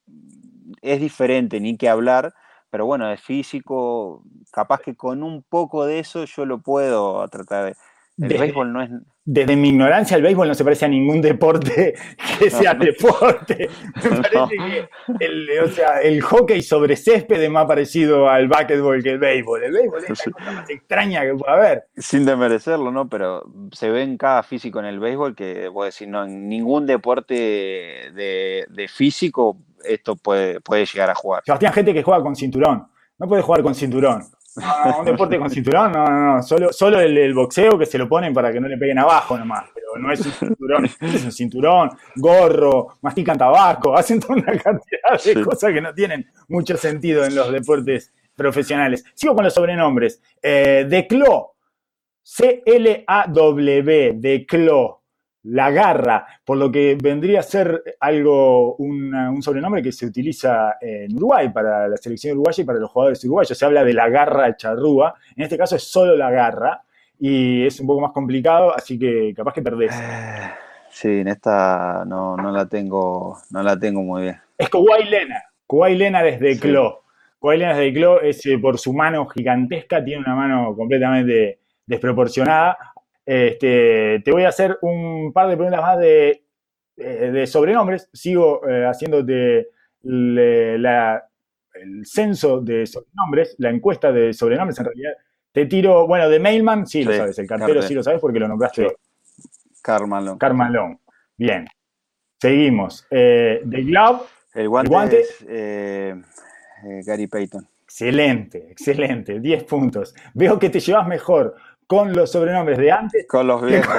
es diferente, ni que hablar, pero bueno, es físico, capaz que con un poco de eso yo lo puedo tratar de... El béisbol no es desde mi ignorancia, el béisbol no se parece a ningún deporte que sea deporte. Me parece que el, o sea, el hockey sobre césped es más parecido al básquetbol que el béisbol. El béisbol es la cosa más extraña que puede haber. Sin demerecerlo, ¿no? Pero se ve en cada físico en el béisbol que, puedo decir, no, en ningún deporte de, de físico esto puede, puede llegar a jugar. Sebastián, gente que juega con cinturón. No puede jugar con cinturón. No, un deporte con cinturón, no, no, no. Solo, solo el, boxeo que se lo ponen para que no le peguen abajo nomás. Pero no es un cinturón, es un cinturón, gorro, mastican tabaco, hacen toda una cantidad de cosas que no tienen mucho sentido en los deportes profesionales. Sigo con los sobrenombres. Eh, de Clo, C-L-A-W, de Clo la garra, por lo que vendría a ser algo, un sobrenombre que se utiliza en Uruguay para la selección uruguaya y para los jugadores uruguayos. Se habla de la garra charrúa, en este caso es solo la garra y es un poco más complicado, así que capaz que perdés. Eh, sí, en esta no, la, tengo, no la tengo muy bien. Es Kuwai Lena, Kuwai Lena desde Clo. Kuwai Lena desde Clo es eh, por su mano gigantesca, tiene una mano completamente desproporcionada, este, te voy a hacer un par de preguntas más de, eh, sobrenombres. Sigo eh, haciéndote el censo de sobrenombres, la encuesta de sobrenombres en realidad. Te tiro, bueno, de Mailman, sí, lo sabes, el cartero sí lo sabes porque lo nombraste. Carmalón. Carmalón. Bien. Seguimos. Eh, de Glove. El guante, es Gary Payton. Excelente, excelente. 10 puntos. Veo que te llevas mejor con los sobrenombres de antes. Con los viejos.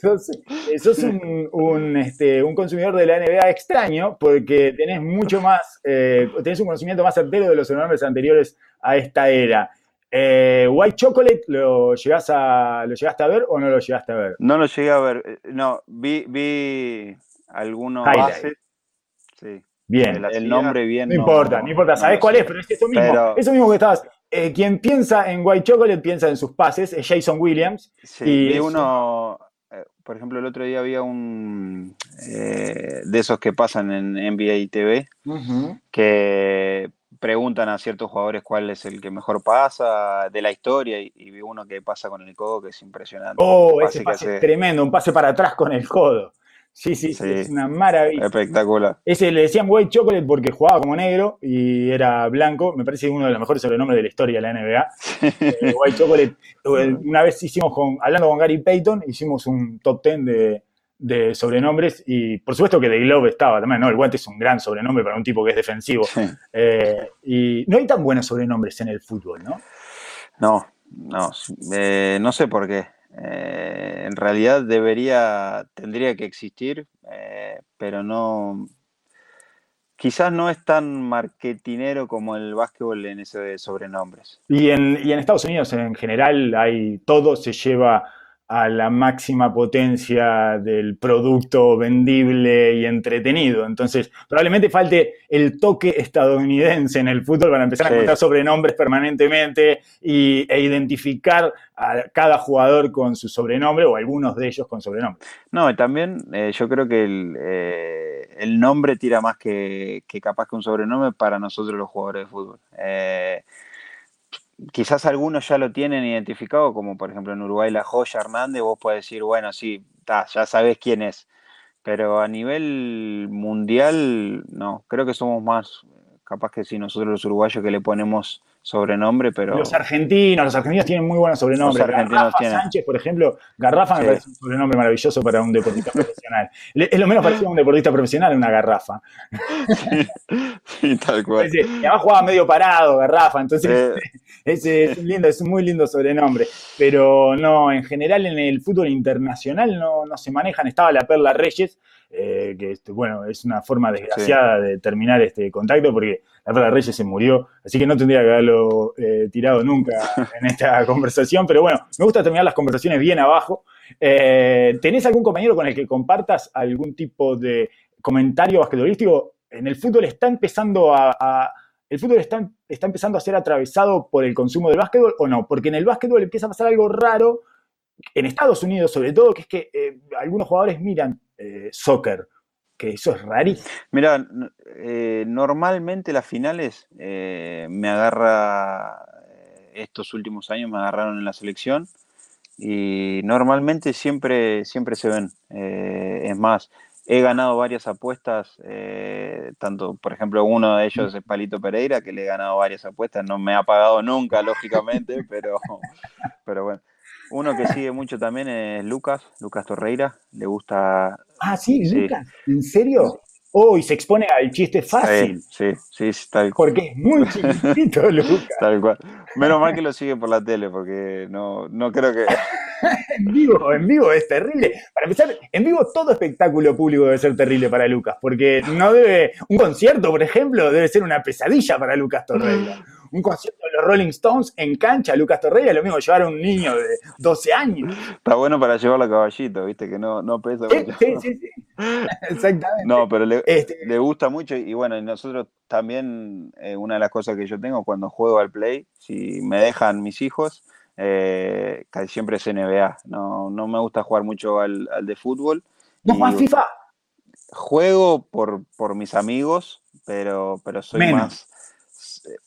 Sos, un, este, un, consumidor de la NBA extraño porque tenés mucho más, eh, tenés un conocimiento más certero de los sobrenombres anteriores a esta era. Eh, White Chocolate, ¿lo, llegás a, ¿lo llegaste a ver o no lo llegaste a ver? No lo llegué a ver. Eh, no, vi, vi algunos bases. Sí. Bien. El, nombre bien. No, importa, no, importa. ¿Sabés cuál es? Pero es eso mismo. Eso mismo que estabas. Eh, quien piensa en White Chocolate piensa en sus pases, es Jason Williams. Sí, y uno, eh, por ejemplo, el otro día había un eh, de esos que pasan en NBA TV, que preguntan a ciertos jugadores cuál es el que mejor pasa de la historia y, vi uno que pasa con el codo que es impresionante. Oh, ese pase es tremendo, un pase para atrás con el codo. Sí, sí, es una maravilla. Espectacular. Ese le decían White Chocolate porque jugaba como negro y era blanco. Me parece uno de los mejores sobrenombres de la historia de la NBA. Eh, White Chocolate. Eh, una vez hicimos, con, hablando con Gary Payton, hicimos un top 10 de, sobrenombres y por supuesto que The Glove estaba también, ¿no? El guante es un gran sobrenombre para un tipo que es defensivo. Eh, y no hay tan buenos sobrenombres en el fútbol, ¿no? No, no, no sé por qué. Eh, en realidad debería, tendría que existir, eh, pero no, quizás no es tan marketinero como el básquetbol en ese de sobrenombres. Y en, y en Estados Unidos en general hay todo se lleva a la máxima potencia del producto vendible y entretenido. Entonces, probablemente falte el toque estadounidense en el fútbol para empezar a encontrar sobrenombres permanentemente y, e identificar a cada jugador con su sobrenombre o algunos de ellos con sobrenombre. No, también eh, yo creo que el, eh, el, nombre tira más que, que, capaz que un sobrenombre para nosotros los jugadores de fútbol. Eh, quizás algunos ya lo tienen identificado, como por ejemplo en Uruguay la Joya Hernández, vos podés decir, bueno, sí, ya sabés quién es. Pero a nivel mundial, no, creo que somos más, capaz que sí, nosotros los uruguayos que le ponemos sobrenombre, pero... Los argentinos, los argentinos tienen muy buenos sobrenombres. Los argentinos Garrafa tienen. Sánchez, por ejemplo, Garrafa me parece un sobrenombre maravilloso para un deportista profesional. Es lo menos parecido a un deportista profesional una Garrafa. Sí, tal cual. y además jugaba medio parado, Garrafa, entonces es, es, lindo, es un muy lindo sobrenombre. Pero no, en general en el fútbol internacional no, no se manejan. Estaba la Perla Reyes, eh, que este, bueno, es una forma desgraciada sí. de terminar este contacto porque la Perla Reyes se murió, así que no tendría que haberlo eh, tirado nunca en esta conversación, pero bueno, me gusta terminar las conversaciones bien abajo. Eh, ¿Tenés algún compañero con el que compartas algún tipo de comentario basquetbolístico? En el fútbol está empezando a, a ¿El fútbol está, está, empezando a ser atravesado por el consumo del básquetbol o no? Porque en el básquetbol empieza a pasar algo raro, en Estados Unidos sobre todo, que es que eh, algunos jugadores miran eh, soccer, que eso es rarísimo. Mira, eh, normalmente las finales eh, me agarra, estos últimos años me agarraron en la selección y normalmente siempre, siempre se ven. es más, he ganado varias apuestas, tanto, por ejemplo, uno de ellos es Palito Pereira, que le he ganado varias apuestas, no me ha pagado nunca, lógicamente, pero, pero bueno. Uno que sigue mucho también es Lucas, Lucas Torreira, le gusta... Ah, sí, sí. Lucas, ¿en serio? Oh, y se expone al chiste fácil. Sí, sí, sí tal cual. Porque es muy chiquitito, Lucas. Tal cual. Menos mal que lo sigue por la tele, porque no, no creo que... en vivo, en vivo es terrible. Para empezar, en vivo todo espectáculo público debe ser terrible para Lucas, porque no debe... Un concierto, por ejemplo, debe ser una pesadilla para Lucas Torreira. Un concierto de los Rolling Stones en cancha, Lucas Torreira, lo mismo llevar a un niño de 12 años. Está bueno para llevarlo a caballito, viste, que no, no pesa mucho. Sí, sí, sí. Exactamente. No, pero le, este... le, gusta mucho y bueno, nosotros también, eh, una de las cosas que yo tengo cuando juego al play, si me dejan mis hijos, eh, casi siempre es NBA. No, no me gusta jugar mucho al, al de fútbol. ¿No juegas FIFA? Juego por, por mis amigos, pero, pero soy Menos. más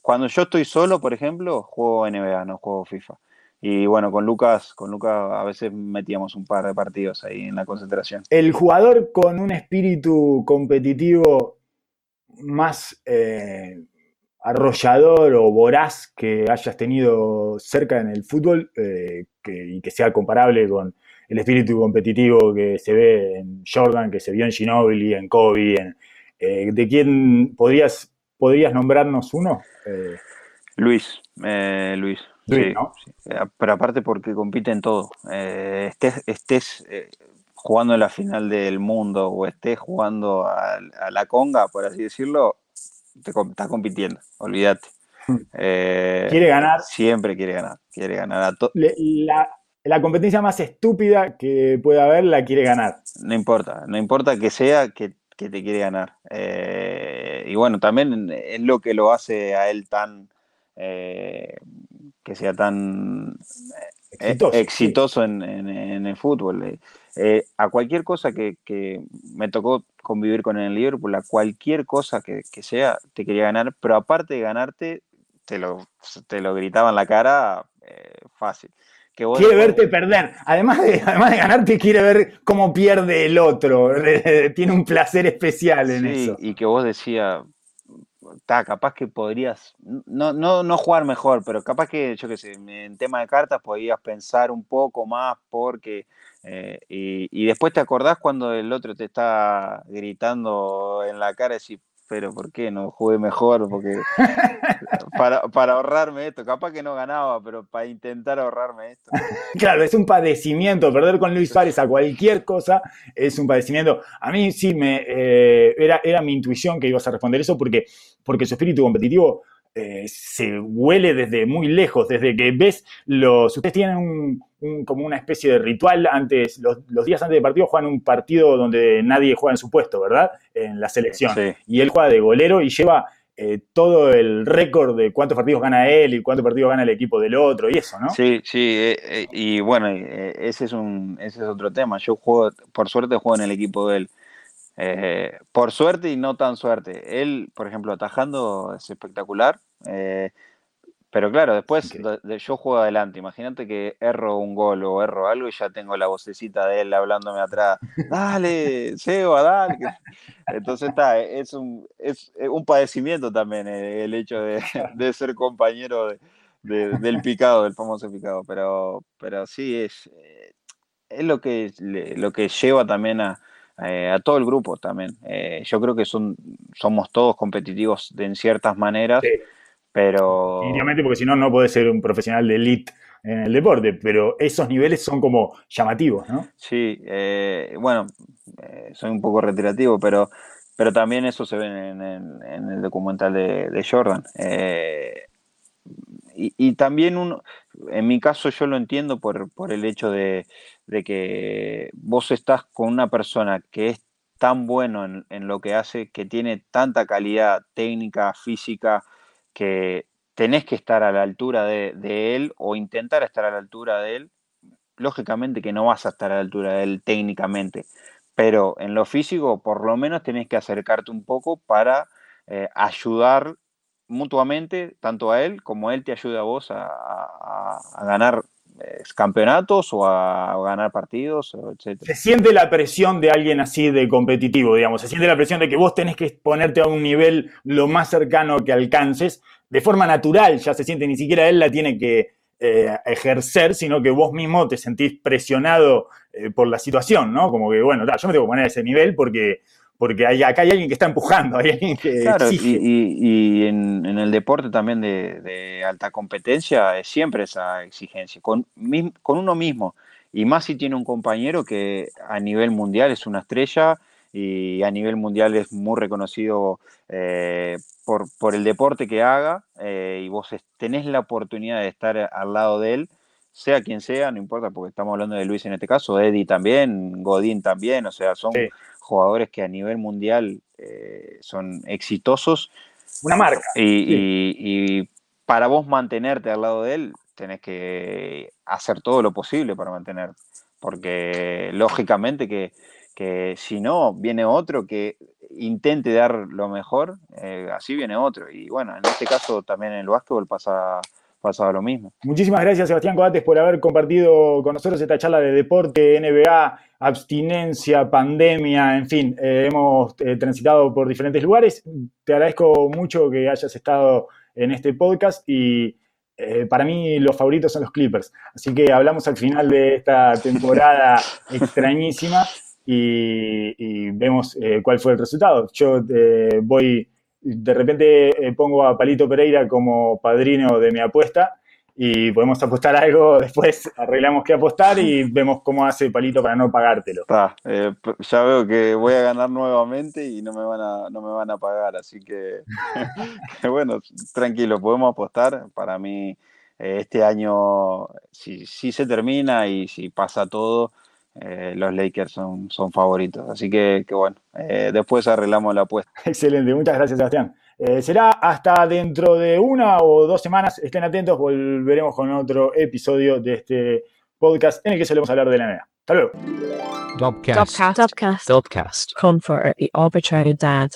cuando yo estoy solo, por ejemplo, juego NBA, no juego FIFA. Y bueno, con Lucas, con Lucas a veces metíamos un par de partidos ahí en la concentración. El jugador con un espíritu competitivo más eh, arrollador o voraz que hayas tenido cerca en el fútbol eh, que, y que sea comparable con el espíritu competitivo que se ve en Jordan, que se vio en Ginobili, en Kobe, en, eh, ¿de quién podrías ¿Podrías nombrarnos uno? Luis, Luis. Sí, ¿no? sí. Pero aparte porque compite en todo. Eh, estés estés jugando en la final del mundo o estés jugando a, a la conga, por así decirlo, te, estás compitiendo, olvídate. quiere ganar. Siempre quiere ganar. Quiere ganar a la, la competencia más estúpida que pueda haber la quiere ganar. No importa, no importa que sea, que que te quiere ganar. Eh, y bueno, también es lo que lo hace a él tan, eh, que sea tan exitoso, exitoso sí. en, en, en, el fútbol. Eh, a cualquier cosa que, que, me tocó convivir con el Liverpool, a cualquier cosa que, que, sea, te quería ganar, pero aparte de ganarte, te lo, te lo gritaba en la cara fácil. Que vos quiere verte perder. Además de, además de ganarte, quiere ver cómo pierde el otro. Tiene un placer especial en sí, eso. Y que vos decías, ta, capaz que podrías, no, no, no jugar mejor, pero capaz que, yo qué sé, en tema de cartas podías pensar un poco más porque... Eh, y, y, después te acordás cuando el otro te está gritando en la cara y decís, pero ¿por qué no jugué mejor? Porque para, para, ahorrarme esto, capaz que no ganaba, pero para intentar ahorrarme esto. Claro, es un padecimiento, perder con Luis Suárez a cualquier cosa es un padecimiento. A mí sí me eh, era, era mi intuición que ibas a responder eso porque, porque su espíritu competitivo eh, se huele desde muy lejos, desde que ves los... Ustedes tienen como una especie de ritual antes, los, días antes del partido juegan un partido donde nadie juega en su puesto, ¿verdad? En la selección. Y él juega de golero y lleva eh, todo el récord de cuántos partidos gana él y cuántos partidos gana el equipo del otro y eso, ¿no? Sí, sí, eh, y bueno, ese es, un, ese es otro tema. Yo juego, por suerte juego en el equipo de él. Eh, por suerte y no tan suerte. Él, por ejemplo, atajando es espectacular. Eh, pero claro, después yo juego adelante. Imagínate que erro un gol o erro algo y ya tengo la vocecita de él hablándome atrás. Dale, Seba, dale. Entonces está, es un, es un padecimiento también eh, el hecho de, ser compañero del picado, del famoso picado. Pero, pero sí, es, es lo, que, lo que lleva también a, eh, a todo el grupo también. Eh, yo creo que son, somos todos competitivos de, en ciertas maneras, pero... Definitivamente, porque si no, no puedes ser un profesional de elite en el deporte, pero esos niveles son como llamativos, ¿no? Sí, eh, bueno, soy un poco retirativo, pero, pero también eso se ve en, el documental de, Jordan. Y, también uno, en mi caso yo lo entiendo por, por el hecho de, de que vos estás con una persona que es tan bueno en, lo que hace, que tiene tanta calidad técnica, física, que tenés que estar a la altura de, él o intentar estar a la altura de él. Lógicamente que no vas a estar a la altura de él técnicamente, pero en lo físico por lo menos tenés que acercarte un poco para eh, ayudar mutuamente, tanto a él como él te ayuda a vos a ganar campeonatos o a, ganar partidos, etc. Se siente la presión de alguien así de competitivo, digamos. Se siente la presión de que vos tenés que ponerte a un nivel lo más cercano que alcances. De forma natural ya se siente, ni siquiera él la tiene que eh, ejercer, sino que vos mismo te sentís presionado eh, por la situación, ¿no? Como que, bueno, yo me tengo que poner a ese nivel porque porque hay, acá hay alguien que está empujando, hay alguien que claro, Y, en, el deporte también de, alta competencia es siempre esa exigencia, con, con uno mismo, y más si tiene un compañero que a nivel mundial es una estrella y a nivel mundial es muy reconocido eh, por, por, el deporte que haga, eh, y vos tenés la oportunidad de estar al lado de él, sea quien sea, no importa, porque estamos hablando de Luis en este caso, Eddie también, Godín también, o sea, son jugadores que a nivel mundial eh, son exitosos. Una marca. Y, para vos mantenerte al lado de él, tenés que hacer todo lo posible para mantener. Porque lógicamente que, si no, viene otro que intente dar lo mejor, eh, así viene otro. Y bueno, en este caso también en el básquetbol pasa pasaba lo mismo. Muchísimas gracias, Sebastián Coates, por haber compartido con nosotros esta charla de deporte, NBA, abstinencia, pandemia, en fin, eh, hemos eh, transitado por diferentes lugares. Te agradezco mucho que hayas estado en este podcast y eh, para mí los favoritos son los Clippers. Así que hablamos al final de esta temporada extrañísima y, vemos cuál fue el resultado. Yo voy de repente eh, pongo a Palito Pereira como padrino de mi apuesta y podemos apostar algo, después arreglamos qué apostar y vemos cómo hace Palito para no pagártelo. Eh, ya veo que voy a ganar nuevamente y no me van a, no me van a pagar, así que, bueno, tranquilo, podemos apostar. Para mí eh, este año, si, si se termina y si pasa todo, eh, los Lakers son, son favoritos. Así que, bueno, eh, después arreglamos la apuesta. Excelente, muchas gracias Sebastián. Eh, será hasta dentro de una o dos semanas. Estén atentos, volveremos con otro episodio de este podcast en el que solemos hablar de la NBA. Hasta luego. Dopcast. Dopcast. Dopcast. Dopcast. Dad.